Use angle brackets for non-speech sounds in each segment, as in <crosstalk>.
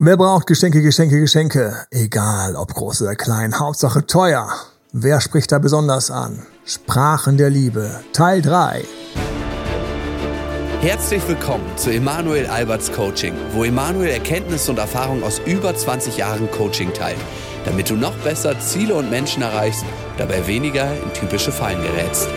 Wer braucht Geschenke, Geschenke, Geschenke? Egal, ob groß oder klein, Hauptsache teuer. Wer spricht da besonders an? Sprachen der Liebe, Teil 3. Herzlich willkommen zu Emanuel Alberts Coaching, wo Emanuel Erkenntnisse und Erfahrung aus über 20 Jahren Coaching teilt, damit du noch besser Ziele und Menschen erreichst, dabei weniger in typische Fallen gerätst.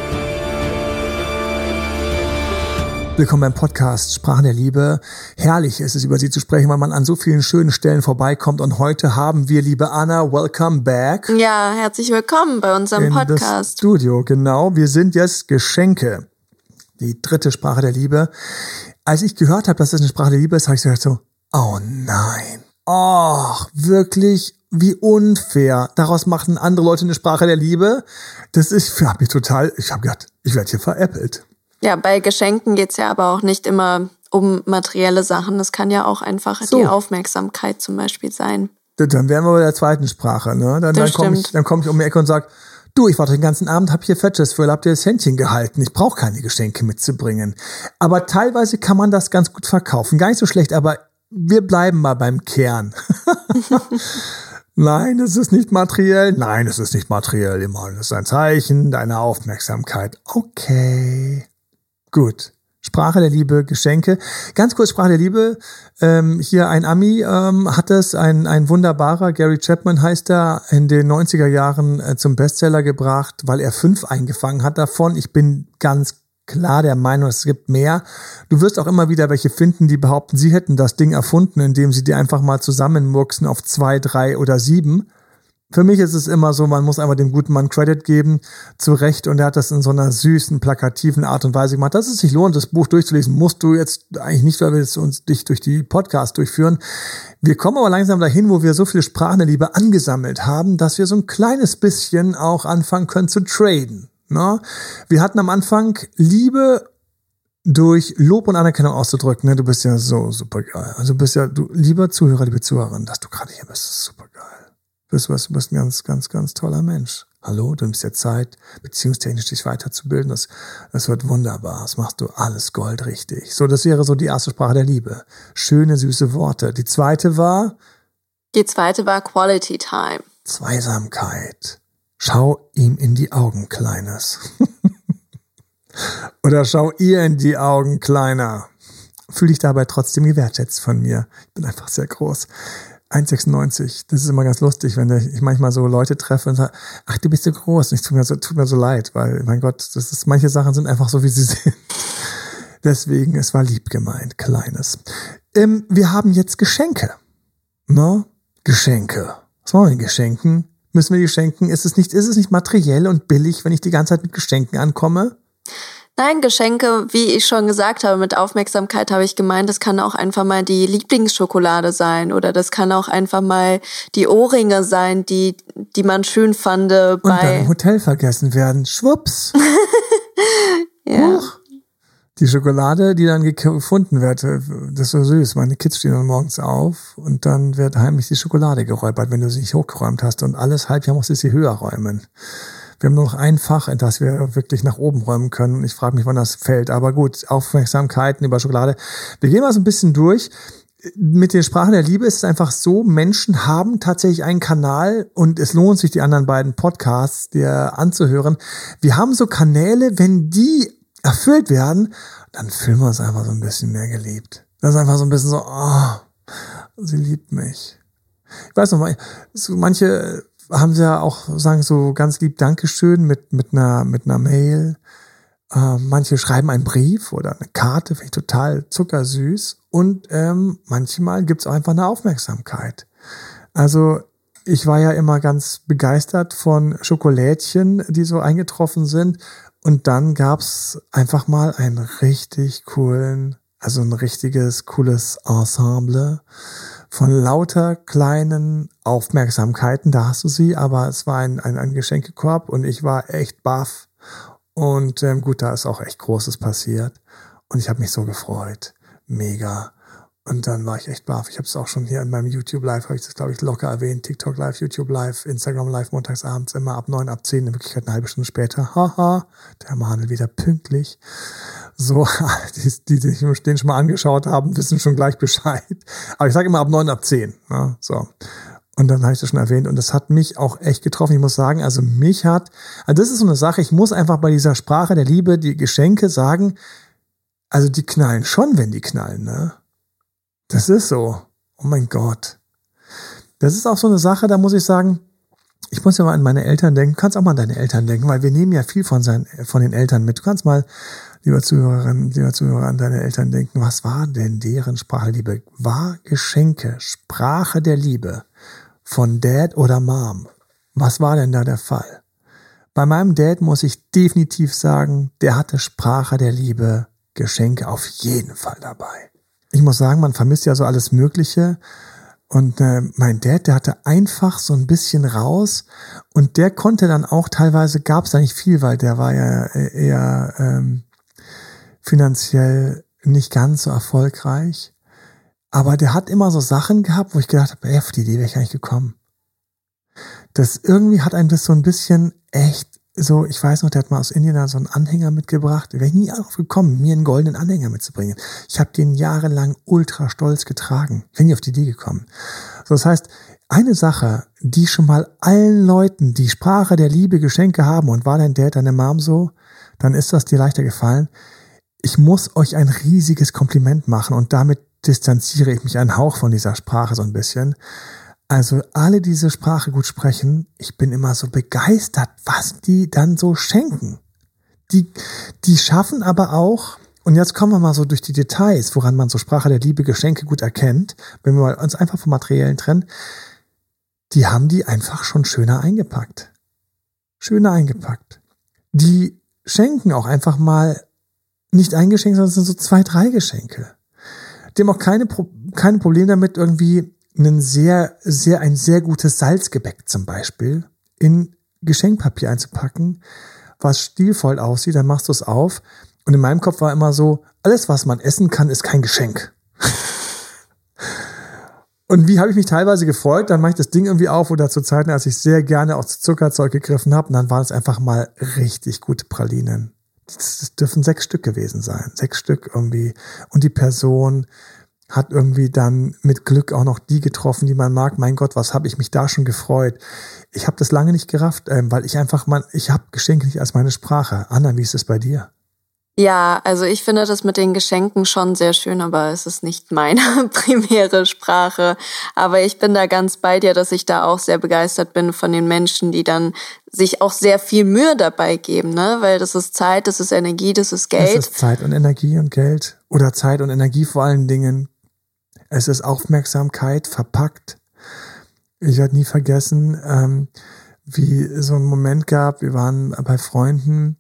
Willkommen beim Podcast Sprachen der Liebe. Herrlich ist es, über sie zu sprechen, weil man an so vielen schönen Stellen vorbeikommt. Und heute haben wir, liebe Anna, welcome back. Ja, herzlich willkommen bei unserem in Podcast. Das Studio, genau. Wir sind jetzt Geschenke. Die dritte Sprache der Liebe. Als ich gehört habe, dass das eine Sprache der Liebe ist, habe ich gesagt so, oh nein. Oh, wirklich, wie unfair. Daraus machen andere Leute eine Sprache der Liebe. Das ist für mich total, ich habe gedacht, ich werde hier veräppelt. Ja, bei Geschenken geht's ja aber auch nicht immer um materielle Sachen. Das kann ja auch einfach So. die Aufmerksamkeit zum Beispiel sein. Dann wären wir bei der zweiten Sprache, ne? Dann, dann komme ich, dann komm ich um die Ecke und sag, du, ich war den ganzen Abend, hab hier Fetches für, habt ihr das Händchen gehalten. Ich brauche keine Geschenke mitzubringen. Aber teilweise kann man das ganz gut verkaufen. Gar nicht so schlecht, aber wir bleiben mal beim Kern. <laughs> Nein, es ist nicht materiell. Nein, es ist nicht materiell. Immer. Das ist ein Zeichen deiner Aufmerksamkeit. Okay. Gut. Sprache der Liebe, Geschenke. Ganz kurz Sprache der Liebe. Ähm, hier ein Ami ähm, hat es, ein, ein wunderbarer, Gary Chapman heißt er, in den 90er Jahren äh, zum Bestseller gebracht, weil er fünf eingefangen hat davon. Ich bin ganz klar der Meinung, es gibt mehr. Du wirst auch immer wieder welche finden, die behaupten, sie hätten das Ding erfunden, indem sie die einfach mal zusammenmurksen auf zwei, drei oder sieben. Für mich ist es immer so, man muss einfach dem guten Mann Credit geben, zu Recht, und er hat das in so einer süßen, plakativen Art und Weise gemacht, dass es sich lohnt, das Buch durchzulesen. Musst du jetzt eigentlich nicht, weil wir jetzt uns dich durch die Podcast durchführen. Wir kommen aber langsam dahin, wo wir so viele Sprachen der Liebe angesammelt haben, dass wir so ein kleines bisschen auch anfangen können zu traden. Ne? Wir hatten am Anfang Liebe durch Lob und Anerkennung auszudrücken. Ne? Du bist ja so super geil. Also du bist ja, du, lieber Zuhörer, liebe Zuhörerin, dass du gerade hier bist, ist super bist, was, du bist ein ganz, ganz, ganz toller Mensch. Hallo, du nimmst dir Zeit, beziehungstechnisch dich weiterzubilden. Das, das wird wunderbar. Das machst du alles goldrichtig. So, das wäre so die erste Sprache der Liebe. Schöne, süße Worte. Die zweite war Die zweite war Quality Time. Zweisamkeit. Schau ihm in die Augen, Kleines. <laughs> Oder schau ihr in die Augen, Kleiner. Fühl dich dabei trotzdem gewertschätzt von mir. Ich bin einfach sehr groß. 1,96. Das ist immer ganz lustig, wenn ich manchmal so Leute treffe und sage, ach, du bist so groß. Und ich tut mir so, tut mir so leid, weil, mein Gott, das ist, manche Sachen sind einfach so, wie sie <laughs> sind. Deswegen, es war lieb gemeint, Kleines. Ähm, wir haben jetzt Geschenke. Ne? Geschenke. Was machen wir mit Geschenken? Müssen wir die schenken? Ist es nicht, ist es nicht materiell und billig, wenn ich die ganze Zeit mit Geschenken ankomme? Nein, Geschenke, wie ich schon gesagt habe, mit Aufmerksamkeit habe ich gemeint, das kann auch einfach mal die Lieblingsschokolade sein oder das kann auch einfach mal die Ohrringe sein, die, die man schön fand äh, Und im bei. Hotel vergessen werden. Schwupps. <laughs> Ja. Huch. Die Schokolade, die dann gefunden wird, das ist so süß. Meine Kids stehen dann morgens auf und dann wird heimlich die Schokolade geräubert, wenn du sie nicht hochgeräumt hast. Und alles Halbjahr musst du sie höher räumen. Wir haben nur noch ein Fach, in das wir wirklich nach oben räumen können. Ich frage mich, wann das fällt. Aber gut, Aufmerksamkeiten über Schokolade. Wir gehen mal so ein bisschen durch. Mit den Sprachen der Liebe ist es einfach so, Menschen haben tatsächlich einen Kanal und es lohnt sich, die anderen beiden Podcasts dir anzuhören. Wir haben so Kanäle, wenn die erfüllt werden, dann fühlen wir uns einfach so ein bisschen mehr geliebt. Das ist einfach so ein bisschen so, oh, sie liebt mich. Ich weiß noch so manche haben sie ja auch, sagen so ganz lieb Dankeschön mit, mit einer, mit einer Mail. Äh, manche schreiben einen Brief oder eine Karte, finde ich total zuckersüß. Und ähm, manchmal gibt's auch einfach eine Aufmerksamkeit. Also ich war ja immer ganz begeistert von Schokolädchen, die so eingetroffen sind. Und dann gab's einfach mal einen richtig coolen, also ein richtiges cooles Ensemble von lauter kleinen Aufmerksamkeiten. Da hast du sie, aber es war ein, ein, ein Geschenkekorb und ich war echt baff. Und ähm, gut, da ist auch echt Großes passiert. Und ich habe mich so gefreut. Mega. Und dann war ich echt baff. Ich habe es auch schon hier in meinem YouTube Live, habe ich das, glaube ich, locker erwähnt. TikTok Live, YouTube Live, Instagram Live, montags abends, immer ab neun, ab zehn, in Wirklichkeit eine halbe Stunde später. Haha, der Manuel wieder pünktlich. So, <laughs> die, die, die sich den schon mal angeschaut haben, wissen schon gleich Bescheid. Aber ich sage immer ab neun, ab zehn. Ne? So. Und dann habe ich das schon erwähnt. Und das hat mich auch echt getroffen. Ich muss sagen, also mich hat, also das ist so eine Sache, ich muss einfach bei dieser Sprache der Liebe, die Geschenke sagen, also die knallen schon, wenn die knallen, ne? Das ist so. Oh mein Gott. Das ist auch so eine Sache, da muss ich sagen, ich muss ja mal an meine Eltern denken. Du kannst auch mal an deine Eltern denken, weil wir nehmen ja viel von, seinen, von den Eltern mit. Du kannst mal, lieber Zuhörerin, lieber Zuhörer, an deine Eltern denken. Was war denn deren Sprache Liebe? War Geschenke, Sprache der Liebe von Dad oder Mom? Was war denn da der Fall? Bei meinem Dad muss ich definitiv sagen, der hatte Sprache der Liebe, Geschenke auf jeden Fall dabei ich muss sagen, man vermisst ja so alles Mögliche. Und äh, mein Dad, der hatte einfach so ein bisschen raus und der konnte dann auch teilweise, gab es da nicht viel, weil der war ja äh, eher ähm, finanziell nicht ganz so erfolgreich. Aber der hat immer so Sachen gehabt, wo ich gedacht habe, ey, auf die Idee wäre ich eigentlich gekommen. Das irgendwie hat einem das so ein bisschen echt so, ich weiß noch, der hat mal aus Indien da so einen Anhänger mitgebracht. Wäre ich nie darauf gekommen, mir einen goldenen Anhänger mitzubringen. Ich habe den jahrelang ultra stolz getragen. Ich bin nie auf die Idee gekommen. So, das heißt, eine Sache, die schon mal allen Leuten die Sprache der Liebe Geschenke haben und war dein Dad, deine Mom so, dann ist das dir leichter gefallen. Ich muss euch ein riesiges Kompliment machen und damit distanziere ich mich einen Hauch von dieser Sprache so ein bisschen. Also alle diese Sprache gut sprechen, ich bin immer so begeistert, was die dann so schenken. Die, die schaffen aber auch, und jetzt kommen wir mal so durch die Details, woran man so Sprache der Liebe, Geschenke gut erkennt, wenn wir uns einfach vom Materiellen trennen, die haben die einfach schon schöner eingepackt. Schöner eingepackt. Die schenken auch einfach mal nicht ein Geschenk, sondern es sind so zwei, drei Geschenke. Die haben auch keine, keine Probleme damit, irgendwie ein sehr, sehr, ein sehr gutes Salzgebäck zum Beispiel in Geschenkpapier einzupacken, was stilvoll aussieht, dann machst du es auf. Und in meinem Kopf war immer so, alles, was man essen kann, ist kein Geschenk. <laughs> Und wie habe ich mich teilweise gefreut, dann mache ich das Ding irgendwie auf oder zu Zeiten, als ich sehr gerne auch zu Zuckerzeug gegriffen habe, und dann waren es einfach mal richtig gute Pralinen. Das, das dürfen sechs Stück gewesen sein. Sechs Stück irgendwie. Und die Person hat irgendwie dann mit Glück auch noch die getroffen, die man mag. Mein Gott, was habe ich mich da schon gefreut. Ich habe das lange nicht gerafft, ähm, weil ich einfach mal, ich habe Geschenke nicht als meine Sprache. Anna, wie ist es bei dir? Ja, also ich finde das mit den Geschenken schon sehr schön, aber es ist nicht meine <laughs> primäre Sprache. Aber ich bin da ganz bei dir, dass ich da auch sehr begeistert bin von den Menschen, die dann sich auch sehr viel Mühe dabei geben, ne? Weil das ist Zeit, das ist Energie, das ist Geld. Das ist Zeit und Energie und Geld. Oder Zeit und Energie vor allen Dingen. Es ist Aufmerksamkeit verpackt. Ich werde nie vergessen, ähm, wie so ein Moment gab, wir waren bei Freunden,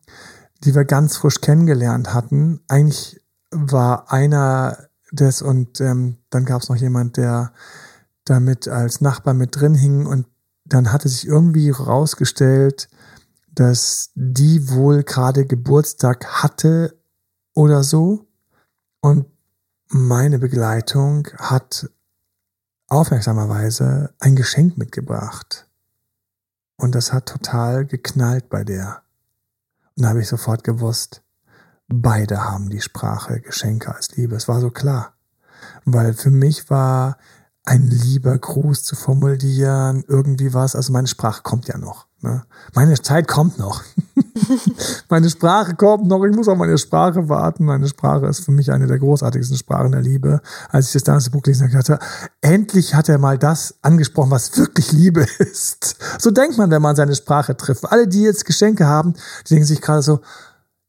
die wir ganz frisch kennengelernt hatten. Eigentlich war einer des und ähm, dann gab es noch jemand, der damit als Nachbar mit drin hing und dann hatte sich irgendwie rausgestellt, dass die wohl gerade Geburtstag hatte oder so. Und meine Begleitung hat aufmerksamerweise ein Geschenk mitgebracht. Und das hat total geknallt bei der. Und da habe ich sofort gewusst, beide haben die Sprache Geschenke als Liebe. Es war so klar. Weil für mich war ein lieber Gruß zu formulieren, irgendwie was, also meine Sprache kommt ja noch. Ne? Meine Zeit kommt noch. <laughs> meine Sprache kommt noch. Ich muss auf meine Sprache warten. Meine Sprache ist für mich eine der großartigsten Sprachen der Liebe. Als ich das damals Buch gelesen hatte, endlich hat er mal das angesprochen, was wirklich Liebe <laughs> ist. So denkt man, wenn man seine Sprache trifft. Alle, die jetzt Geschenke haben, die denken sich gerade so,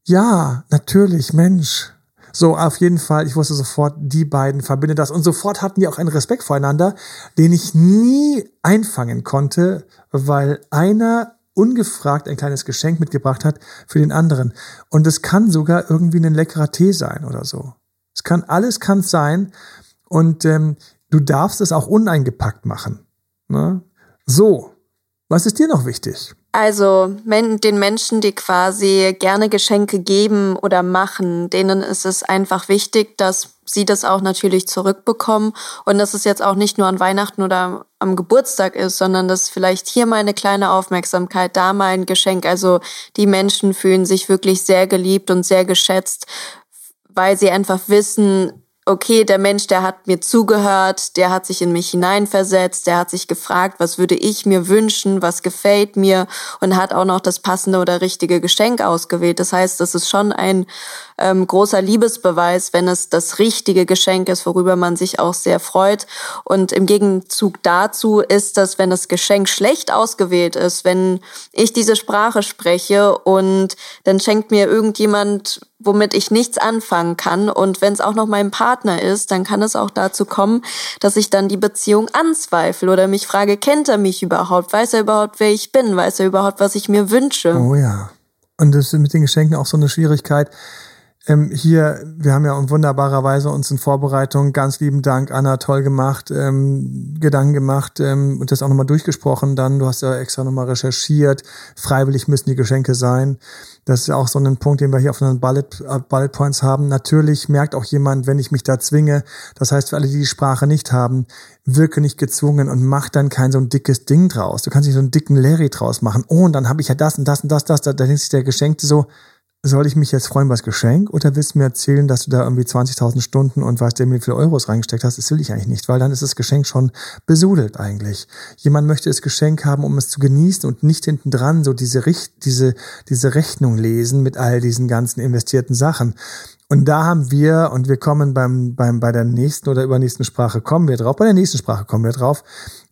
ja, natürlich, Mensch, so, auf jeden Fall, ich wusste sofort, die beiden verbindet das. Und sofort hatten die auch einen Respekt voreinander, den ich nie einfangen konnte, weil einer ungefragt ein kleines Geschenk mitgebracht hat für den anderen. Und es kann sogar irgendwie ein leckerer Tee sein oder so. Es kann, alles kann sein. Und ähm, du darfst es auch uneingepackt machen. Ne? So, was ist dir noch wichtig? Also den Menschen, die quasi gerne Geschenke geben oder machen, denen ist es einfach wichtig, dass sie das auch natürlich zurückbekommen und dass es jetzt auch nicht nur an Weihnachten oder am Geburtstag ist, sondern dass vielleicht hier mal eine kleine Aufmerksamkeit, da mal ein Geschenk. Also die Menschen fühlen sich wirklich sehr geliebt und sehr geschätzt, weil sie einfach wissen, okay, der Mensch, der hat mir zugehört, der hat sich in mich hineinversetzt, der hat sich gefragt, was würde ich mir wünschen, was gefällt mir und hat auch noch das passende oder richtige Geschenk ausgewählt. Das heißt, das ist schon ein ähm, großer Liebesbeweis, wenn es das richtige Geschenk ist, worüber man sich auch sehr freut. Und im Gegenzug dazu ist das, wenn das Geschenk schlecht ausgewählt ist, wenn ich diese Sprache spreche und dann schenkt mir irgendjemand womit ich nichts anfangen kann. Und wenn es auch noch mein Partner ist, dann kann es auch dazu kommen, dass ich dann die Beziehung anzweifle oder mich frage, kennt er mich überhaupt? Weiß er überhaupt, wer ich bin? Weiß er überhaupt, was ich mir wünsche? Oh ja. Und das ist mit den Geschenken auch so eine Schwierigkeit. Ähm, hier, wir haben ja in wunderbarer Weise uns in Vorbereitung, ganz lieben Dank, Anna, toll gemacht, ähm, Gedanken gemacht ähm, und das auch nochmal durchgesprochen dann. Du hast ja extra nochmal recherchiert. Freiwillig müssen die Geschenke sein. Das ist ja auch so ein Punkt, den wir hier auf unseren Bullet, äh, Bullet Points haben. Natürlich merkt auch jemand, wenn ich mich da zwinge, das heißt für alle, die die Sprache nicht haben, wirke nicht gezwungen und mach dann kein so ein dickes Ding draus. Du kannst nicht so einen dicken Larry draus machen. Oh, und dann habe ich ja das und das und das, das. Da, da denkt sich der Geschenkte so, soll ich mich jetzt freuen über das Geschenk oder willst du mir erzählen, dass du da irgendwie 20.000 Stunden und weißt du, wie viele Euros reingesteckt hast? Das will ich eigentlich nicht, weil dann ist das Geschenk schon besudelt eigentlich. Jemand möchte das Geschenk haben, um es zu genießen und nicht hinten dran so diese, Richt diese, diese Rechnung lesen mit all diesen ganzen investierten Sachen. Und da haben wir, und wir kommen beim, beim, bei der nächsten oder übernächsten Sprache kommen wir drauf, bei der nächsten Sprache kommen wir drauf,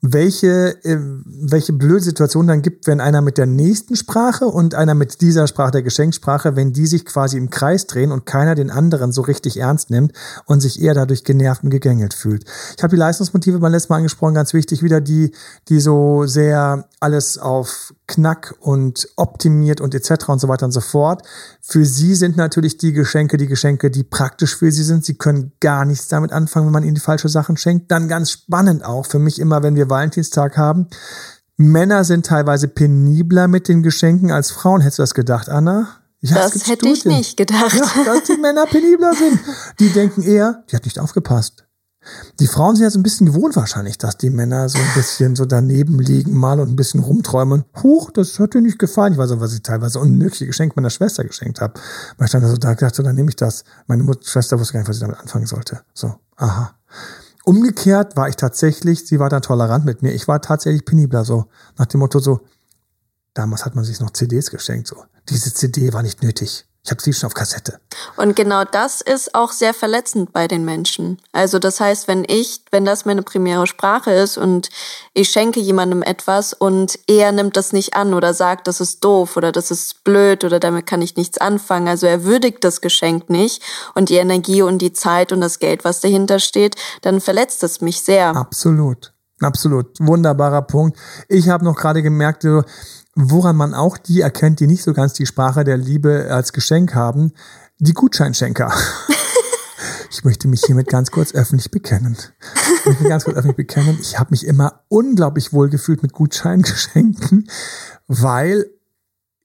welche, äh, welche blöde Situation dann gibt, wenn einer mit der nächsten Sprache und einer mit dieser Sprache, der Geschenksprache, wenn die sich quasi im Kreis drehen und keiner den anderen so richtig ernst nimmt und sich eher dadurch genervt und gegängelt fühlt. Ich habe die Leistungsmotive beim letzten Mal angesprochen, ganz wichtig, wieder die, die so sehr alles auf Knack und optimiert und etc. und so weiter und so fort. Für sie sind natürlich die Geschenke die Geschenke, die praktisch für sie sind. Sie können gar nichts damit anfangen, wenn man ihnen die falsche Sachen schenkt. Dann ganz spannend auch für mich immer, wenn wir Valentinstag haben. Männer sind teilweise penibler mit den Geschenken als Frauen. Hättest du das gedacht, Anna? Ja, das hätte Studien. ich nicht gedacht. Ja, dass die Männer penibler sind. Die denken eher, die hat nicht aufgepasst. Die Frauen sind ja so ein bisschen gewohnt wahrscheinlich, dass die Männer so ein bisschen so daneben liegen mal und ein bisschen rumträumen. Huch, das hat dir nicht gefallen. Ich weiß auch, was ich teilweise unmögliche Geschenke meiner Schwester geschenkt habe. Weil ich dann so da gedacht, so, dann nehme ich das. Meine Mutter, Schwester wusste gar nicht, was ich damit anfangen sollte. So, aha. Umgekehrt war ich tatsächlich, sie war da tolerant mit mir. Ich war tatsächlich penibler, so nach dem Motto so, damals hat man sich noch CDs geschenkt, so. Diese CD war nicht nötig. Ich habe sie schon auf Kassette. Und genau das ist auch sehr verletzend bei den Menschen. Also das heißt, wenn ich, wenn das meine primäre Sprache ist und ich schenke jemandem etwas und er nimmt das nicht an oder sagt, das ist doof oder das ist blöd oder damit kann ich nichts anfangen. Also er würdigt das Geschenk nicht und die Energie und die Zeit und das Geld, was dahinter steht, dann verletzt es mich sehr. Absolut. Absolut. Wunderbarer Punkt. Ich habe noch gerade gemerkt, woran man auch die erkennt, die nicht so ganz die Sprache der Liebe als Geschenk haben, die Gutscheinschenker. <laughs> Ich möchte mich hiermit ganz kurz öffentlich bekennen. Ich möchte ganz kurz öffentlich bekennen, ich habe mich immer unglaublich wohl gefühlt mit Gutscheingeschenken, weil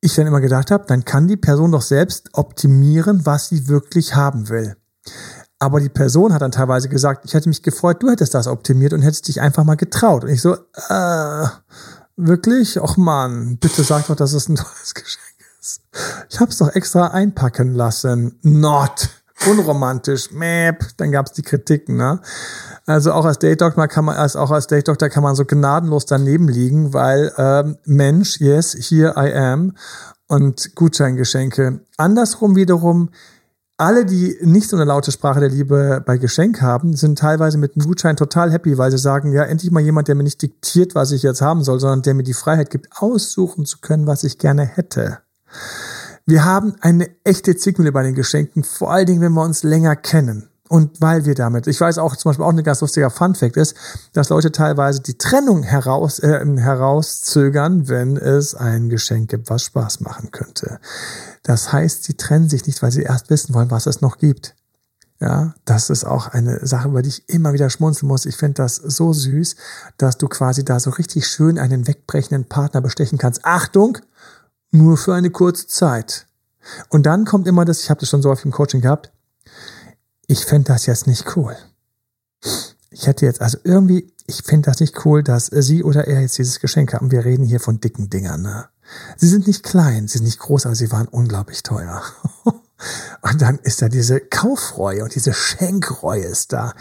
ich dann immer gedacht habe, dann kann die Person doch selbst optimieren, was sie wirklich haben will. Aber die Person hat dann teilweise gesagt, ich hätte mich gefreut, du hättest das optimiert und hättest dich einfach mal getraut. Und ich so, äh, Wirklich? Och man, bitte sag doch, dass es ein <laughs> tolles Geschenk ist. Ich hab's doch extra einpacken lassen. Not. Unromantisch. Mäp. Dann gab's die Kritiken, ne? Also auch als Date Doctor kann man, als auch als Date Doctor kann man so gnadenlos daneben liegen, weil ähm, Mensch, yes, here I am und Gutscheingeschenke. Andersrum wiederum alle, die nicht so eine laute Sprache der Liebe bei Geschenk haben, sind teilweise mit dem Gutschein total happy, weil sie sagen, ja, endlich mal jemand, der mir nicht diktiert, was ich jetzt haben soll, sondern der mir die Freiheit gibt, aussuchen zu können, was ich gerne hätte. Wir haben eine echte Zwickmühle bei den Geschenken, vor allen Dingen, wenn wir uns länger kennen. Und weil wir damit, ich weiß auch zum Beispiel auch ein ganz lustiger Funfact ist, dass Leute teilweise die Trennung heraus, äh, herauszögern, wenn es ein Geschenk gibt, was Spaß machen könnte. Das heißt, sie trennen sich nicht, weil sie erst wissen wollen, was es noch gibt. Ja, das ist auch eine Sache, über die ich immer wieder schmunzeln muss. Ich finde das so süß, dass du quasi da so richtig schön einen wegbrechenden Partner bestechen kannst. Achtung, nur für eine kurze Zeit. Und dann kommt immer das, ich habe das schon so häufig im Coaching gehabt, ich fände das jetzt nicht cool. Ich hätte jetzt, also irgendwie, ich finde das nicht cool, dass sie oder er jetzt dieses Geschenk haben. Wir reden hier von dicken Dingern. Ne? Sie sind nicht klein, sie sind nicht groß, aber sie waren unglaublich teuer. <laughs> Und dann ist da diese Kaufreue und diese Schenkreue ist da.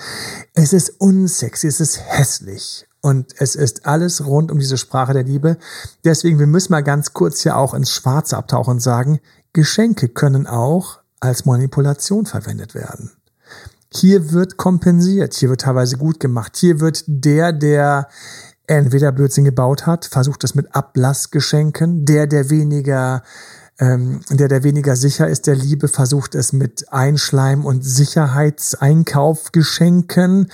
Es ist unsexy, es ist hässlich. Und es ist alles rund um diese Sprache der Liebe. Deswegen, wir müssen mal ganz kurz hier auch ins Schwarze abtauchen und sagen, Geschenke können auch als Manipulation verwendet werden. Hier wird kompensiert, hier wird teilweise gut gemacht, hier wird der, der entweder Blödsinn gebaut hat, versucht es mit Ablassgeschenken, der, der weniger ähm, der, der weniger sicher ist, der Liebe versucht es mit Einschleim und Sicherheitseinkaufgeschenken.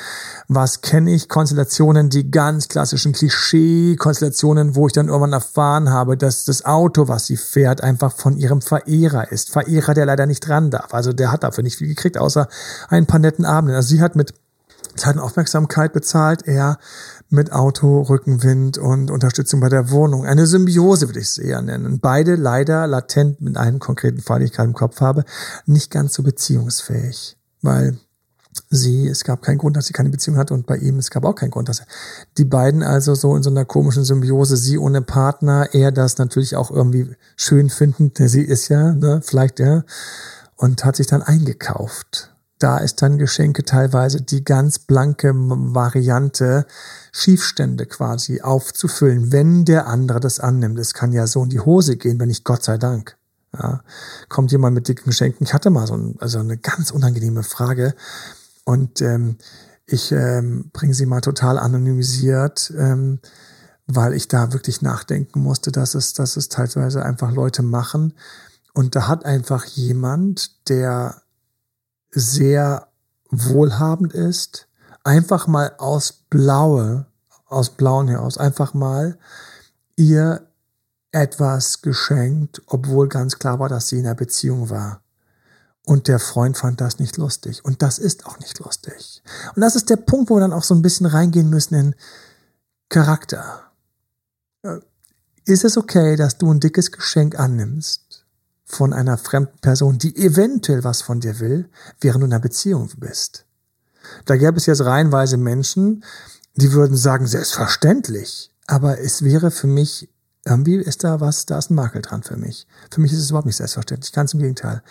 Was kenne ich? Konstellationen, die ganz klassischen Klischee-Konstellationen, wo ich dann irgendwann erfahren habe, dass das Auto, was sie fährt, einfach von ihrem Verehrer ist. Verehrer, der leider nicht dran darf. Also der hat dafür nicht viel gekriegt, außer ein paar netten Abenden. Also sie hat mit Zeit und Aufmerksamkeit bezahlt, er mit Auto, Rückenwind und Unterstützung bei der Wohnung. Eine Symbiose würde ich es eher nennen. Beide leider latent mit einem konkreten Fall, den ich gerade im Kopf habe, nicht ganz so beziehungsfähig. Weil sie, es gab keinen Grund, dass sie keine Beziehung hatte und bei ihm, es gab auch keinen Grund, dass er, die beiden also so in so einer komischen Symbiose, sie ohne Partner, er das natürlich auch irgendwie schön finden, sie ist ja, ne, vielleicht ja, und hat sich dann eingekauft da ist dann Geschenke teilweise die ganz blanke Variante, Schiefstände quasi aufzufüllen, wenn der andere das annimmt. Es kann ja so in die Hose gehen, wenn nicht Gott sei Dank. Ja, kommt jemand mit dicken Geschenken. Ich hatte mal so ein, also eine ganz unangenehme Frage und ähm, ich ähm, bringe sie mal total anonymisiert, ähm, weil ich da wirklich nachdenken musste, dass es, dass es teilweise einfach Leute machen. Und da hat einfach jemand, der sehr wohlhabend ist, einfach mal aus Blaue, aus Blauen heraus, einfach mal ihr etwas geschenkt, obwohl ganz klar war, dass sie in einer Beziehung war. Und der Freund fand das nicht lustig. Und das ist auch nicht lustig. Und das ist der Punkt, wo wir dann auch so ein bisschen reingehen müssen in Charakter. Äh, ist es okay, dass du ein dickes Geschenk annimmst von einer fremden Person, die eventuell was von dir will, während du in einer Beziehung bist. Da gäbe es jetzt reihenweise Menschen, die würden sagen, selbstverständlich. Aber es wäre für mich, irgendwie ist da was, da ist ein Makel dran für mich. Für mich ist es überhaupt nicht selbstverständlich, ganz im Gegenteil.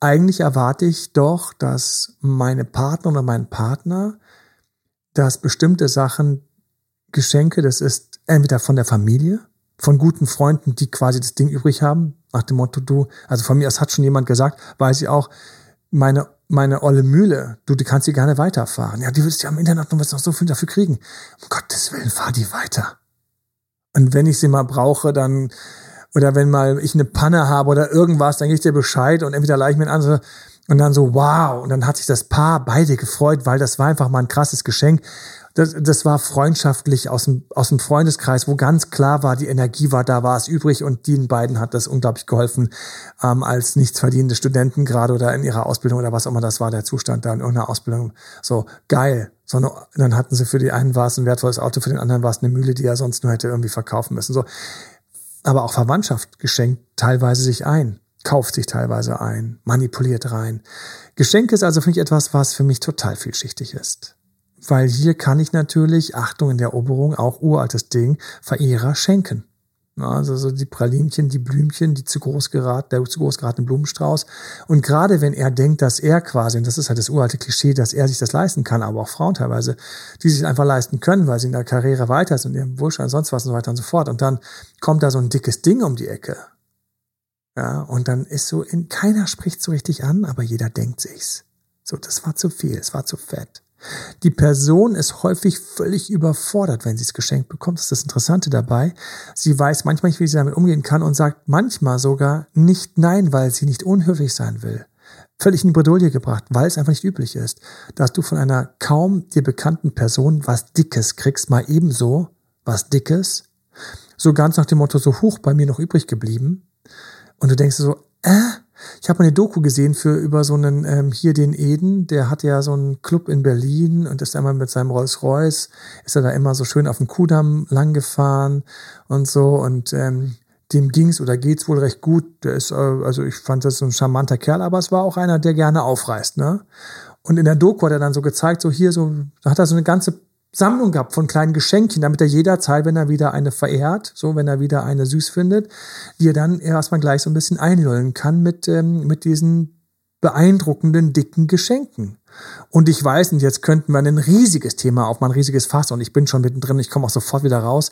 Eigentlich erwarte ich doch, dass meine Partner oder mein Partner, dass bestimmte Sachen, Geschenke, das ist entweder von der Familie, von guten Freunden, die quasi das Ding übrig haben, nach dem Motto, du, also von mir, es hat schon jemand gesagt, weiß ich auch, meine, meine olle Mühle, du, die kannst die gerne weiterfahren. Ja, die willst ja im Internet noch, noch so viel dafür kriegen. Um Gottes Willen, fahr die weiter. Und wenn ich sie mal brauche, dann, oder wenn mal ich eine Panne habe oder irgendwas, dann gebe ich dir Bescheid und entweder leih ich mir ein anderes und dann so, wow. Und dann hat sich das Paar beide gefreut, weil das war einfach mal ein krasses Geschenk das, das war freundschaftlich aus dem, aus dem Freundeskreis, wo ganz klar war, die Energie war da, war es übrig und den beiden hat das unglaublich geholfen, ähm, als nichts verdienende Studenten gerade oder in ihrer Ausbildung oder was auch immer das war, der Zustand da in irgendeiner Ausbildung. So, geil. So eine, dann hatten sie für die einen war es ein wertvolles Auto, für den anderen war es eine Mühle, die er sonst nur hätte irgendwie verkaufen müssen. So. Aber auch Verwandtschaft geschenkt teilweise sich ein, kauft sich teilweise ein, manipuliert rein. Geschenk ist also für mich etwas, was für mich total vielschichtig ist weil hier kann ich natürlich, Achtung in der Eroberung, auch uraltes Ding, Verehrer schenken. Also so die Pralinchen, die Blümchen, die zu groß geraten, der zu groß geratene Blumenstrauß. Und gerade wenn er denkt, dass er quasi, und das ist halt das uralte Klischee, dass er sich das leisten kann, aber auch Frauen teilweise, die sich einfach leisten können, weil sie in der Karriere weiter sind, in ihrem Wohlstand sonst was und so weiter und so fort. Und dann kommt da so ein dickes Ding um die Ecke. Ja, und dann ist so, in, keiner spricht so richtig an, aber jeder denkt sich's. So, das war zu viel, es war zu fett. Die Person ist häufig völlig überfordert, wenn sie es geschenkt bekommt. Das ist das Interessante dabei. Sie weiß manchmal nicht, wie sie damit umgehen kann und sagt manchmal sogar nicht Nein, weil sie nicht unhöflich sein will. Völlig in die Bredouille gebracht, weil es einfach nicht üblich ist, dass du von einer kaum dir bekannten Person was Dickes kriegst, mal ebenso was Dickes. So ganz nach dem Motto, so hoch bei mir noch übrig geblieben. Und du denkst so, äh, Ich habe mal eine Doku gesehen für über so einen ähm, hier den Eden, der hat ja so einen Club in Berlin und ist einmal mit seinem Rolls Royce, ist er da immer so schön auf dem Kudamm lang gefahren und so und ähm, dem ging's oder geht's wohl recht gut. Der ist, äh, also ich fand das so ein charmanter Kerl, aber es war auch einer, der gerne aufreißt, ne? Und in der Doku hat er dann so gezeigt, so hier so, da hat er so eine ganze Sammlung gehabt von kleinen Geschenken, damit er jederzeit, wenn er wieder eine verehrt, so wenn er wieder eine süß findet, die er dann erstmal gleich so ein bisschen einlullen kann mit, ähm, mit diesen beeindruckenden, dicken Geschenken. Und ich weiß, und jetzt könnten wir ein riesiges Thema auf ein riesiges Fass, und ich bin schon mittendrin, ich komme auch sofort wieder raus.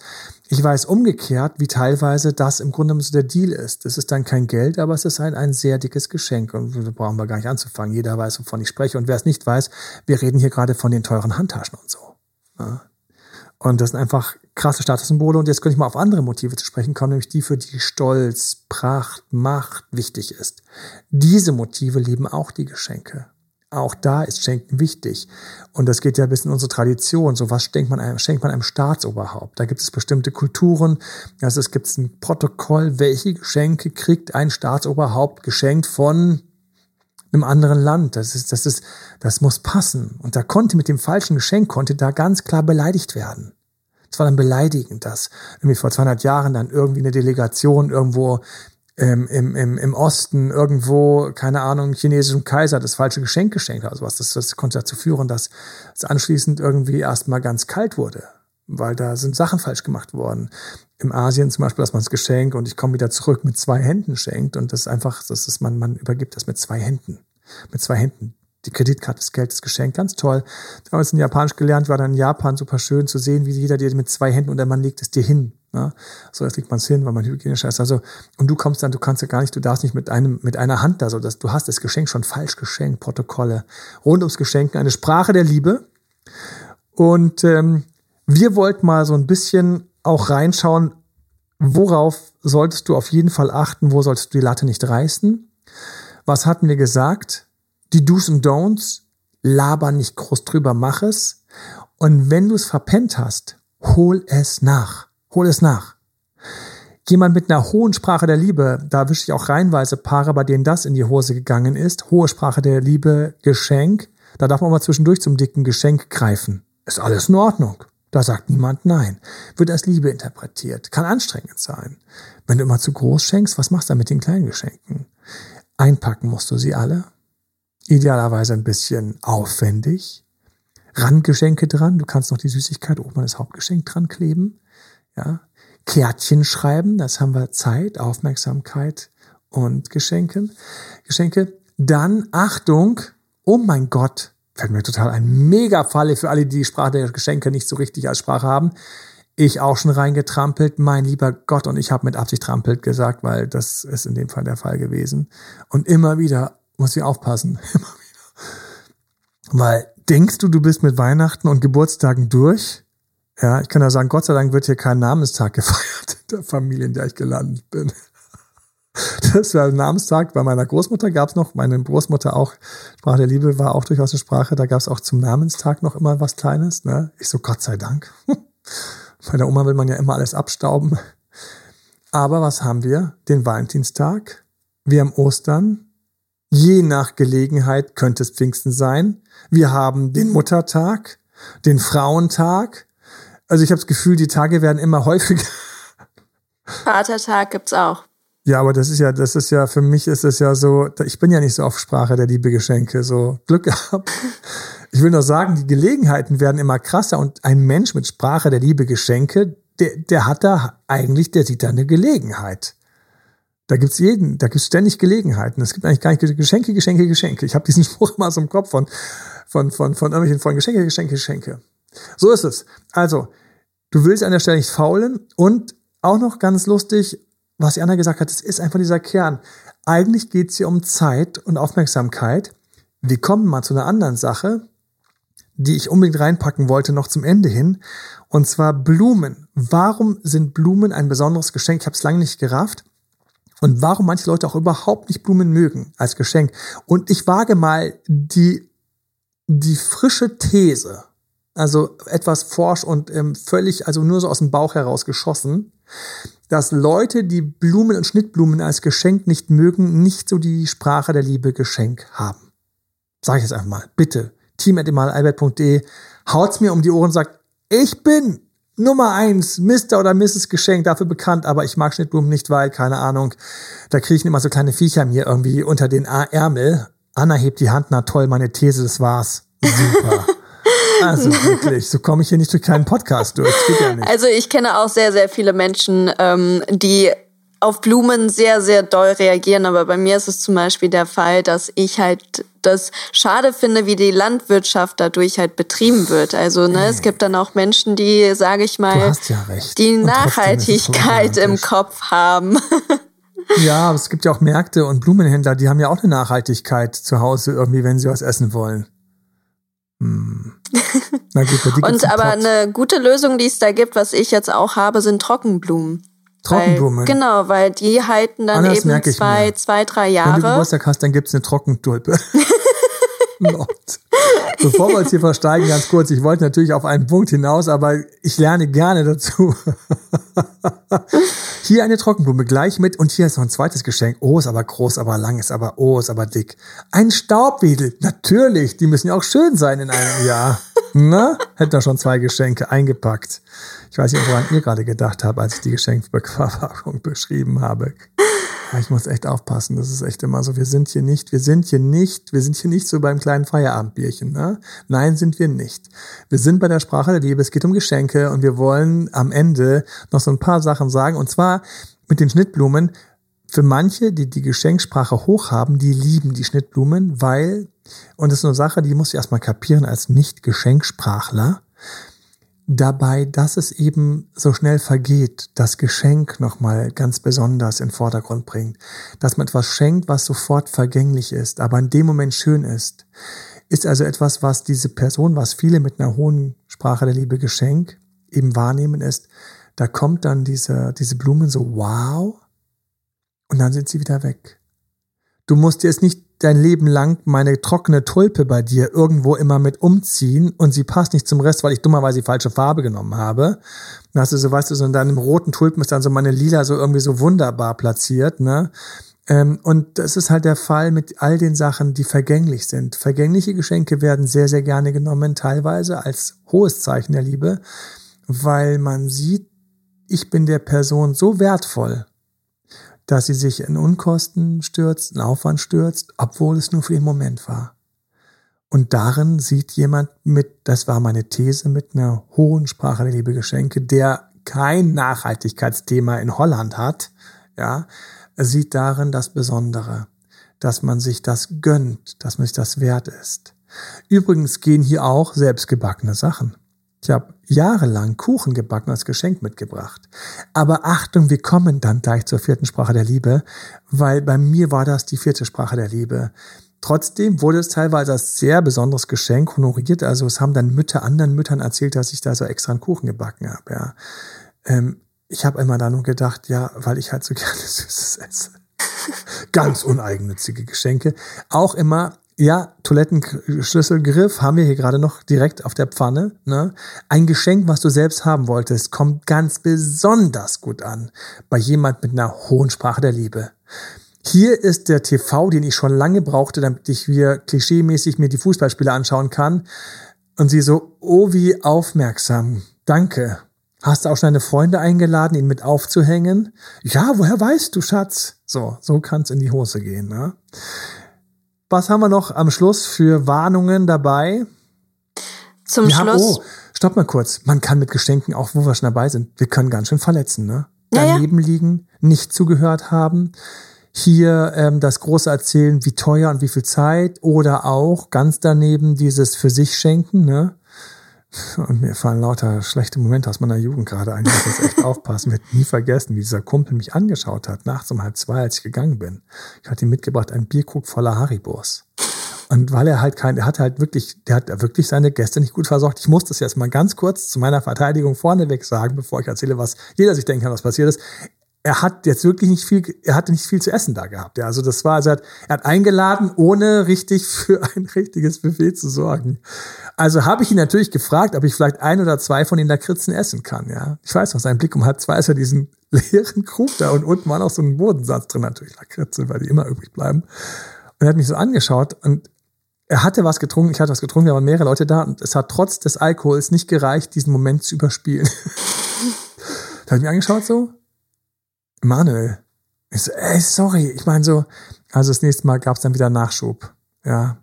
Ich weiß umgekehrt, wie teilweise das im Grunde so der Deal ist. Das ist dann kein Geld, aber es ist ein, ein sehr dickes Geschenk. Und da brauchen wir gar nicht anzufangen. Jeder weiß, wovon ich spreche. Und wer es nicht weiß, wir reden hier gerade von den teuren Handtaschen und so. Und das sind einfach krasse Statussymbole. Und jetzt könnte ich mal auf andere Motive zu sprechen kommen, nämlich die, für die Stolz, Pracht, Macht wichtig ist. Diese Motive lieben auch die Geschenke. Auch da ist Schenken wichtig. Und das geht ja bis in unsere Tradition. So was schenkt man einem, schenkt man einem Staatsoberhaupt. Da gibt es bestimmte Kulturen. Also es gibt ein Protokoll, welche Geschenke kriegt ein Staatsoberhaupt geschenkt von einem anderen Land. Das ist, das ist, das muss passen. Und da konnte mit dem falschen Geschenk konnte da ganz klar beleidigt werden. Es war dann beleidigend, dass irgendwie vor 200 Jahren dann irgendwie eine Delegation irgendwo ähm, im, im, im Osten irgendwo, keine Ahnung, chinesischen Kaiser das falsche Geschenk geschenkt hat. Also was, das, das konnte dazu führen, dass es anschließend irgendwie erstmal ganz kalt wurde, weil da sind Sachen falsch gemacht worden. Im Asien zum Beispiel, dass man das Geschenk und ich komme wieder zurück mit zwei Händen schenkt und das ist einfach, das ist man, man übergibt das mit zwei Händen. Mit zwei Händen die Kreditkarte, das Geld, das Geschenk, ganz toll. Da haben wir in Japanisch gelernt, war dann in Japan super schön zu sehen, wie jeder dir mit zwei Händen und der Mann legt es dir hin. Ne? So, jetzt legt man es hin, weil man hygienisch ist. Also, und du kommst dann, du kannst ja gar nicht, du darfst nicht mit einem, mit einer Hand da so, dass du hast das Geschenk schon falsch geschenkt, Protokolle. Rund ums Geschenken, eine Sprache der Liebe. Und ähm, wir wollten mal so ein bisschen auch reinschauen, worauf solltest du auf jeden Fall achten, wo solltest du die Latte nicht reißen. Was hatten wir gesagt? die Do's und Don'ts, laber nicht groß drüber, mach es. Und wenn du es verpennt hast, hol es nach. Hol es nach. Jemand mit einer hohen Sprache der Liebe, da wische ich auch reinweise Paare, bei denen das in die Hose gegangen ist. Hohe Sprache der Liebe, Geschenk. Da darf man mal zwischendurch zum dicken Geschenk greifen. Ist alles in Ordnung. Da sagt niemand nein. Wird als Liebe interpretiert. Kann anstrengend sein. Wenn du immer zu groß schenkst, was machst du mit den kleinen Geschenken? Einpacken musst du sie alle idealerweise ein bisschen aufwendig. Randgeschenke dran, du kannst noch die Süßigkeit oben an das Hauptgeschenk dran kleben. Ja. Kärtchen schreiben, das haben wir Zeit, Aufmerksamkeit und Geschenke. Geschenke. Dann Achtung, oh mein Gott, fällt mir total ein Mega-Falle für alle, die die Sprache der Geschenke nicht so richtig als Sprache haben. Ich auch schon reingetrampelt, mein lieber Gott, und ich habe mit Absicht trampelt gesagt, weil das ist in dem Fall der Fall gewesen. Und immer wieder, muss ich aufpassen. <laughs> Immer wieder. Weil denkst du, du bist mit Weihnachten und Geburtstagen durch? Ja, ich kann ja sagen, Gott sei Dank wird hier kein Namenstag gefeiert in der Familie, in der ich gelandet bin. <laughs> Das war Namenstag. Bei meiner Großmutter gab es noch, meine Großmutter auch, Sprache der Liebe war auch durchaus eine Sprache, da gab es auch zum Namenstag noch immer was Kleines. Ne? Ich so, Gott sei Dank. <laughs> Bei der Oma will man ja immer alles abstauben. Aber was haben wir? Den Valentinstag. Wir haben Ostern. Je nach Gelegenheit könnte es Pfingsten sein. Wir haben den Muttertag, den Frauentag. Also ich habe das Gefühl, die Tage werden immer <laughs> häufiger. Vatertag gibt's auch. Ja, aber das ist ja, das ist ja, für mich ist es ja so, ich bin ja nicht so auf Sprache der Liebe Geschenke, so Glück gehabt. <laughs> Ich will nur sagen, die Gelegenheiten werden immer krasser und ein Mensch mit Sprache der Liebe Geschenke, der, der hat da eigentlich, der sieht da eine Gelegenheit. Da gibt's jeden, da gibt's ständig Gelegenheiten. Es gibt eigentlich gar nicht Geschenke, Geschenke, Geschenke. Ich habe diesen <laughs> Spruch immer so im Kopf von, von, von, von irgendwelchen Freunden. Geschenke, Geschenke, Geschenke. So ist es. Also, du willst an der Stelle nicht faulen und auch noch ganz lustig, was Anna gesagt hat, es ist einfach dieser Kern. Eigentlich geht's hier um Zeit und Aufmerksamkeit. Wir kommen mal zu einer anderen Sache, die ich unbedingt reinpacken wollte, noch zum Ende hin. Und zwar Blumen. Warum sind Blumen ein besonderes Geschenk? Ich habe es lange nicht gerafft und warum manche Leute auch überhaupt nicht Blumen mögen als Geschenk. Und ich wage mal die, die frische These, also etwas forsch und ähm, völlig, also nur so aus dem Bauch heraus geschossen, dass Leute, die Blumen und Schnittblumen als Geschenk nicht mögen, nicht so die Sprache der Liebe Geschenk haben. Sag ich jetzt einfach mal. Bitte. team.emalalbert.de haut's mir um die Ohren und sagt, ich bin Nummer eins, Mr. oder Mrs. Geschenk, dafür bekannt, aber ich mag Schnittblumen nicht, weil, keine Ahnung, da ich immer so kleine Viecher mir irgendwie unter den Ärmel. Anna hebt die Hand, na toll, meine These, das war's. Super. <laughs> Also wirklich, so komme ich hier nicht durch keinen Podcast durch. geht ja nicht. Also ich kenne auch sehr, sehr viele Menschen, ähm, die auf Blumen sehr, sehr doll reagieren. Aber bei mir ist es zum Beispiel der Fall, dass ich halt das schade finde, wie die Landwirtschaft dadurch halt betrieben wird. Also ne, es gibt dann auch Menschen, die, sage ich mal, ja die Nachhaltigkeit im Kopf haben. <laughs> Ja, aber es gibt ja auch Märkte und Blumenhändler, die haben ja auch eine Nachhaltigkeit zu Hause irgendwie, wenn sie was essen wollen. Hm. Na gut, und aber eine gute Lösung, die es da gibt, was ich jetzt auch habe, sind Trockenblumen. Trockenblumen. Weil, genau, weil die halten dann Anders eben zwei, zwei, drei Jahre. Wenn du Geburtstag hast, dann gibt's eine <laughs> Trockentulpe. Bevor wir uns hier versteigen, ganz kurz, ich wollte natürlich auf einen Punkt hinaus, aber ich lerne gerne dazu. hier eine Trockenblume gleich mit und hier ist noch ein zweites Geschenk. Oh, ist aber groß, aber lang, ist aber, oh, ist aber dick. Ein Staubwedel, natürlich, die müssen ja auch schön sein in einem Jahr. Na, hätten da schon zwei Geschenke eingepackt. Ich weiß nicht, woran ihr gerade gedacht habt, als ich die Geschenkverpackung beschrieben habe. Ja, ich muss echt aufpassen. Das ist echt immer so. Wir sind hier nicht, wir sind hier nicht, wir sind hier nicht so beim kleinen Feierabendbierchen. Ne? Nein, sind wir nicht. Wir sind bei der Sprache der Liebe. Es geht um Geschenke und wir wollen am Ende noch so ein paar Sachen sagen. Und zwar mit den Schnittblumen. Für manche, die die Geschenksprache hoch haben, die lieben die Schnittblumen, weil, und das ist eine Sache, die muss ich erstmal kapieren als Nicht-Geschenksprachler dabei, dass es eben so schnell vergeht, das Geschenk nochmal ganz besonders in Vordergrund bringt, dass man etwas schenkt, was sofort vergänglich ist, aber in dem Moment schön ist, ist also etwas, was diese Person, was viele mit einer hohen Sprache der Liebe Geschenk eben wahrnehmen, ist, da kommt dann diese, diese Blumen so wow. Und dann sind sie wieder weg. Du musst dir es nicht dein Leben lang meine trockene Tulpe bei dir irgendwo immer mit umziehen und sie passt nicht zum Rest, weil ich dummerweise die falsche Farbe genommen habe. Dann hast du so, weißt du, so in deinem roten Tulpen ist dann so meine lila so irgendwie so wunderbar platziert, ne? Ähm, und das ist halt der Fall mit all den Sachen, die vergänglich sind. Vergängliche Geschenke werden sehr, sehr gerne genommen, teilweise als hohes Zeichen der Liebe, weil man sieht, ich bin der Person so wertvoll, dass sie sich in Unkosten stürzt, in Aufwand stürzt, obwohl es nur für den Moment war. Und darin sieht jemand mit, das war meine These, mit einer hohen Sprache der Liebe Geschenke, der kein Nachhaltigkeitsthema in Holland hat, ja, sieht darin das Besondere, dass man sich das gönnt, dass man sich das wert ist. Übrigens gehen hier auch selbstgebackene Sachen. Ich habe jahrelang Kuchen gebacken als Geschenk mitgebracht. Aber Achtung, wir kommen dann gleich zur vierten Sprache der Liebe, weil bei mir war das die vierte Sprache der Liebe. Trotzdem wurde es teilweise als sehr besonderes Geschenk honoriert. Also es haben dann Mütter anderen Müttern erzählt, dass ich da so extra einen Kuchen gebacken habe. Ja. Ähm, ich habe immer da nur gedacht, ja, weil ich halt so <laughs> gerne Süßes esse. <laughs> Ganz uneigennützige Geschenke. Auch immer ja, Toilettenschlüsselgriff haben wir hier gerade noch direkt auf der Pfanne. Ne? Ein Geschenk, was du selbst haben wolltest, kommt ganz besonders gut an bei jemand mit einer hohen Sprache der Liebe. Hier ist der TV, den ich schon lange brauchte, damit ich hier klischeemäßig mir die Fußballspiele anschauen kann. Und sie so, oh wie aufmerksam. Danke. Hast du auch schon deine Freunde eingeladen, ihn mit aufzuhängen? Ja, woher weißt du, Schatz? So, so kann's in die Hose gehen. Ne? Was haben wir noch am Schluss für Warnungen dabei? Zum wir Schluss. Oh, stopp mal kurz. Man kann mit Geschenken, auch wo wir schon dabei sind, wir können ganz schön verletzen, ne? Daneben ja, ja. liegen, nicht zugehört haben, hier ähm, das große Erzählen, wie teuer und wie viel Zeit, oder auch ganz daneben dieses für sich schenken, ne? Und mir fallen lauter schlechte Momente aus meiner Jugend gerade ein. Ich muss echt <laughs> aufpassen. Ich werde nie vergessen, wie dieser Kumpel mich angeschaut hat, nachts um halb zwei, als ich gegangen bin. Ich hatte ihm mitgebracht einen Bierkrug voller Haribos. Und weil er halt kein, er hatte halt wirklich, der hat wirklich seine Gäste nicht gut versorgt. Ich muss das jetzt mal ganz kurz zu meiner Verteidigung vorneweg sagen, bevor ich erzähle, was jeder sich denken kann, was passiert ist. Er hat jetzt wirklich nicht viel, er hatte nicht viel zu essen da gehabt. Ja, also das war, also er hat, er hat eingeladen, ohne richtig <laughs> für ein richtiges Buffet zu sorgen. Also habe ich ihn natürlich gefragt, ob ich vielleicht ein oder zwei von den Lakritzen essen kann. Ja, ich weiß noch, sein Blick um halb zwei ist er diesen <laughs> leeren Krug da und unten war noch so ein Bodensatz drin, natürlich Lakritze, weil die immer übrig bleiben. Und er hat mich so angeschaut und er hatte was getrunken, ich hatte was getrunken, da waren mehrere Leute da und es hat trotz des Alkohols nicht gereicht, diesen Moment zu überspielen. <laughs> da habe ich mich angeschaut so, Manuel. Ich so, ey, sorry. Ich meine so, also das nächste Mal gab es dann wieder Nachschub. Ja,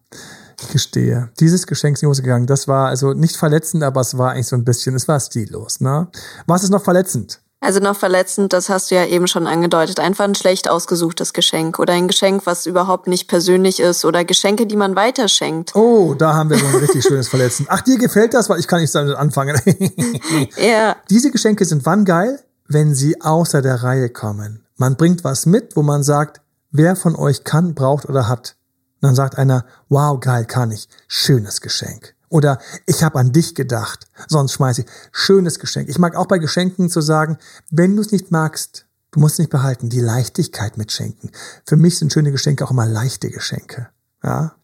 ich gestehe. Dieses Geschenk ist in die Hose gegangen. Das war also nicht verletzend, aber es war eigentlich so ein bisschen, es war stillos. Ne? Was ist noch verletzend? Also noch verletzend, das hast du ja eben schon angedeutet, einfach ein schlecht ausgesuchtes Geschenk oder ein Geschenk, was überhaupt nicht persönlich ist oder Geschenke, die man weiterschenkt. Oh, da haben wir so ein richtig schönes Verletzend. Ach, dir gefällt das, weil ich kann nicht damit anfangen. <laughs> ja. Diese Geschenke sind wann geil? Wenn sie außer der Reihe kommen. Man bringt was mit, wo man sagt, wer von euch kann, braucht oder hat. Und dann sagt einer, wow, geil, kann ich. Schönes Geschenk. Oder ich habe an dich gedacht, sonst schmeiße ich. Schönes Geschenk. Ich mag auch bei Geschenken zu sagen, wenn du es nicht magst, du musst es nicht behalten, die Leichtigkeit mitschenken. Für mich sind schöne Geschenke auch immer leichte Geschenke. Ja.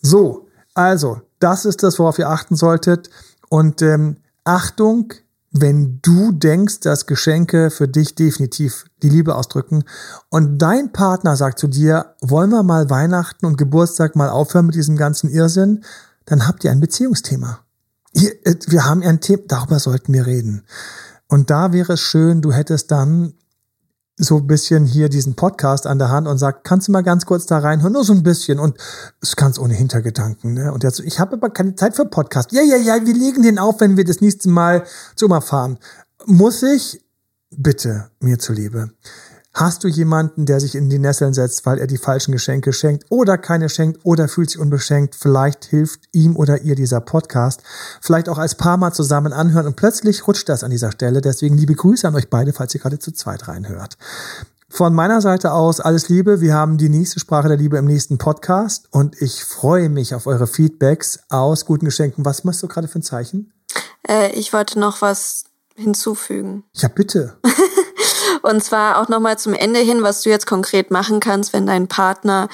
So, also, das ist das, worauf ihr achten solltet. Und ähm, Achtung, wenn du denkst, dass Geschenke für dich definitiv die Liebe ausdrücken und dein Partner sagt zu dir, wollen wir mal Weihnachten und Geburtstag mal aufhören mit diesem ganzen Irrsinn, dann habt ihr ein Beziehungsthema. Äh, wir haben ein Thema, darüber sollten wir reden. Und da wäre es schön, du hättest dann so ein bisschen hier diesen Podcast an der Hand und sagt, kannst du mal ganz kurz da reinhören, nur so ein bisschen und es ganz ohne Hintergedanken. Ne? Und so, ich habe aber keine Zeit für Podcast. Ja, ja, ja, wir legen den auf, wenn wir das nächste Mal zu Oma fahren. Muss ich? Bitte, mir zuliebe. Hast du jemanden, der sich in die Nesseln setzt, weil er die falschen Geschenke schenkt oder keine schenkt oder fühlt sich unbeschenkt? Vielleicht hilft ihm oder ihr dieser Podcast. Vielleicht auch als Paar mal zusammen anhören und plötzlich rutscht das an dieser Stelle. Deswegen liebe Grüße an euch beide, falls ihr gerade zu zweit reinhört. Von meiner Seite aus alles Liebe. Wir haben die nächste Sprache der Liebe im nächsten Podcast und ich freue mich auf eure Feedbacks aus guten Geschenken. Was machst du gerade für ein Zeichen? Äh, ich wollte noch was hinzufügen. Ja, bitte. <laughs> Und zwar auch nochmal zum Ende hin, was du jetzt konkret machen kannst, wenn dein Partner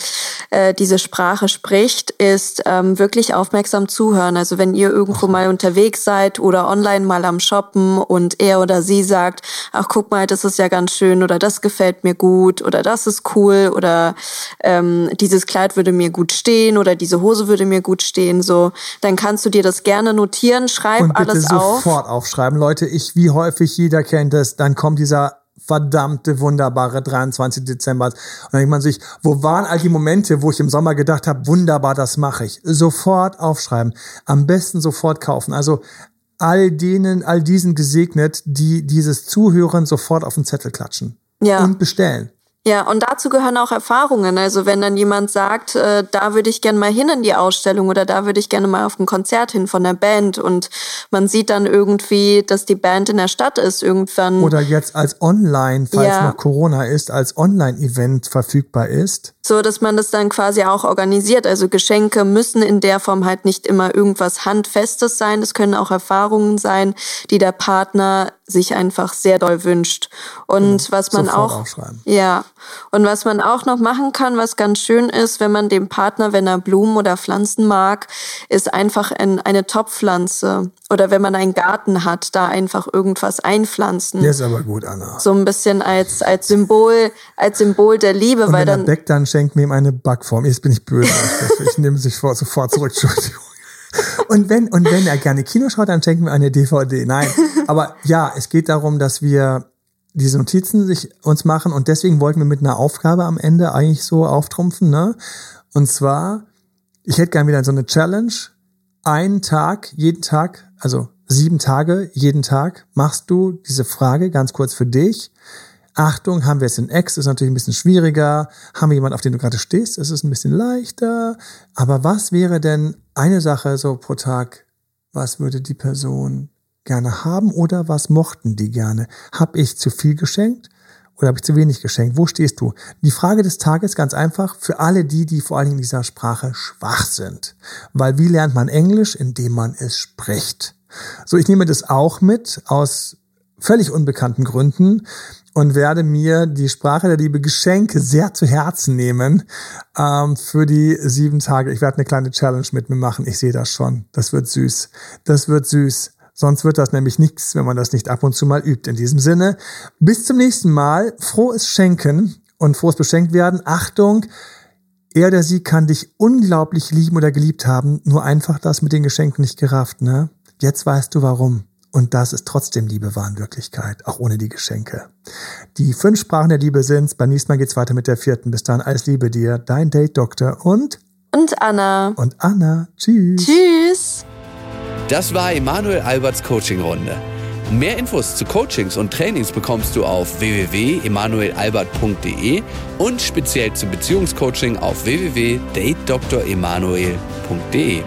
äh, diese Sprache spricht, ist ähm, wirklich aufmerksam zuhören. Also wenn ihr irgendwo mal unterwegs seid oder online mal am Shoppen und er oder sie sagt, ach guck mal, das ist ja ganz schön oder das gefällt mir gut oder das ist cool oder ähm, dieses Kleid würde mir gut stehen oder diese Hose würde mir gut stehen, so, dann kannst du dir das gerne notieren, schreib und bitte alles auf. sofort aufschreiben. Leute, ich, wie häufig jeder kennt es, dann kommt dieser verdammte wunderbare 23. Dezember. Und dann denkt man sich, wo waren all die Momente, wo ich im Sommer gedacht habe, wunderbar, das mache ich. Sofort aufschreiben. Am besten sofort kaufen. Also all denen, all diesen gesegnet, die dieses Zuhören sofort auf den Zettel klatschen. Ja. Und bestellen. Ja, und dazu gehören auch Erfahrungen. Also wenn dann jemand sagt, äh, da würde ich gerne mal hin in die Ausstellung oder da würde ich gerne mal auf ein Konzert hin von der Band und man sieht dann irgendwie, dass die Band in der Stadt ist irgendwann. Oder jetzt als Online, falls ja. noch Corona ist, als Online-Event verfügbar ist. So, dass man das dann quasi auch organisiert. Also Geschenke müssen in der Form halt nicht immer irgendwas Handfestes sein. Das können auch Erfahrungen sein, die der Partner sich einfach sehr doll wünscht. Und genau. was man auch, ja, und was man auch noch machen kann, was ganz schön ist, wenn man dem Partner, wenn er Blumen oder Pflanzen mag, ist einfach ein, eine Topfpflanze. Oder wenn man einen Garten hat, da einfach irgendwas einpflanzen. Der ist aber gut, Anna. So ein bisschen als, als Symbol, als Symbol der Liebe, und weil wenn dann. Backt, dann schenkt mir ihm eine Backform. Jetzt bin ich böse. ich <laughs> nehme sich vor, sofort zurück. Entschuldigung. Und wenn, und wenn er gerne Kino schaut, dann schenken wir eine DVD. Nein. Aber ja, es geht darum, dass wir diese Notizen sich uns machen und deswegen wollten wir mit einer Aufgabe am Ende eigentlich so auftrumpfen, ne? Und zwar, ich hätte gerne wieder so eine Challenge. Einen Tag, jeden Tag, also sieben Tage, jeden Tag machst du diese Frage ganz kurz für dich. Achtung, haben wir es in X, ist natürlich ein bisschen schwieriger. Haben wir jemanden, auf den du gerade stehst, ist es ein bisschen leichter. Aber was wäre denn eine Sache so pro Tag? Was würde die Person gerne haben oder was mochten die gerne? Hab ich zu viel geschenkt oder habe ich zu wenig geschenkt? Wo stehst du? Die Frage des Tages ganz einfach für alle die, die vor allen Dingen in dieser Sprache schwach sind. Weil wie lernt man Englisch? Indem man es spricht. So, ich nehme das auch mit aus völlig unbekannten Gründen und werde mir die Sprache der Liebe Geschenke sehr zu Herzen nehmen ähm, für die sieben Tage. Ich werde eine kleine Challenge mit mir machen. Ich sehe das schon. Das wird süß. Das wird süß. Sonst wird das nämlich nichts, wenn man das nicht ab und zu mal übt. In diesem Sinne, bis zum nächsten Mal. Frohes Schenken und frohes Beschenkt werden. Achtung, er oder sie kann dich unglaublich lieben oder geliebt haben, nur einfach das mit den Geschenken nicht gerafft, ne? Jetzt weißt du warum. Und das ist trotzdem Liebe war in Wirklichkeit, auch ohne die Geschenke. Die fünf Sprachen der Liebe sind's. Beim nächsten Mal geht's weiter mit der vierten. Bis dann, alles Liebe dir. Dein Date Doktor und und Anna. Und Anna. Tschüss. Tschüss. Das war Emanuel Alberts Coaching Runde. Mehr Infos zu Coachings und Trainings bekommst du auf www.emanuelalbert.de und speziell zum Beziehungscoaching auf www.datedremanuel.de.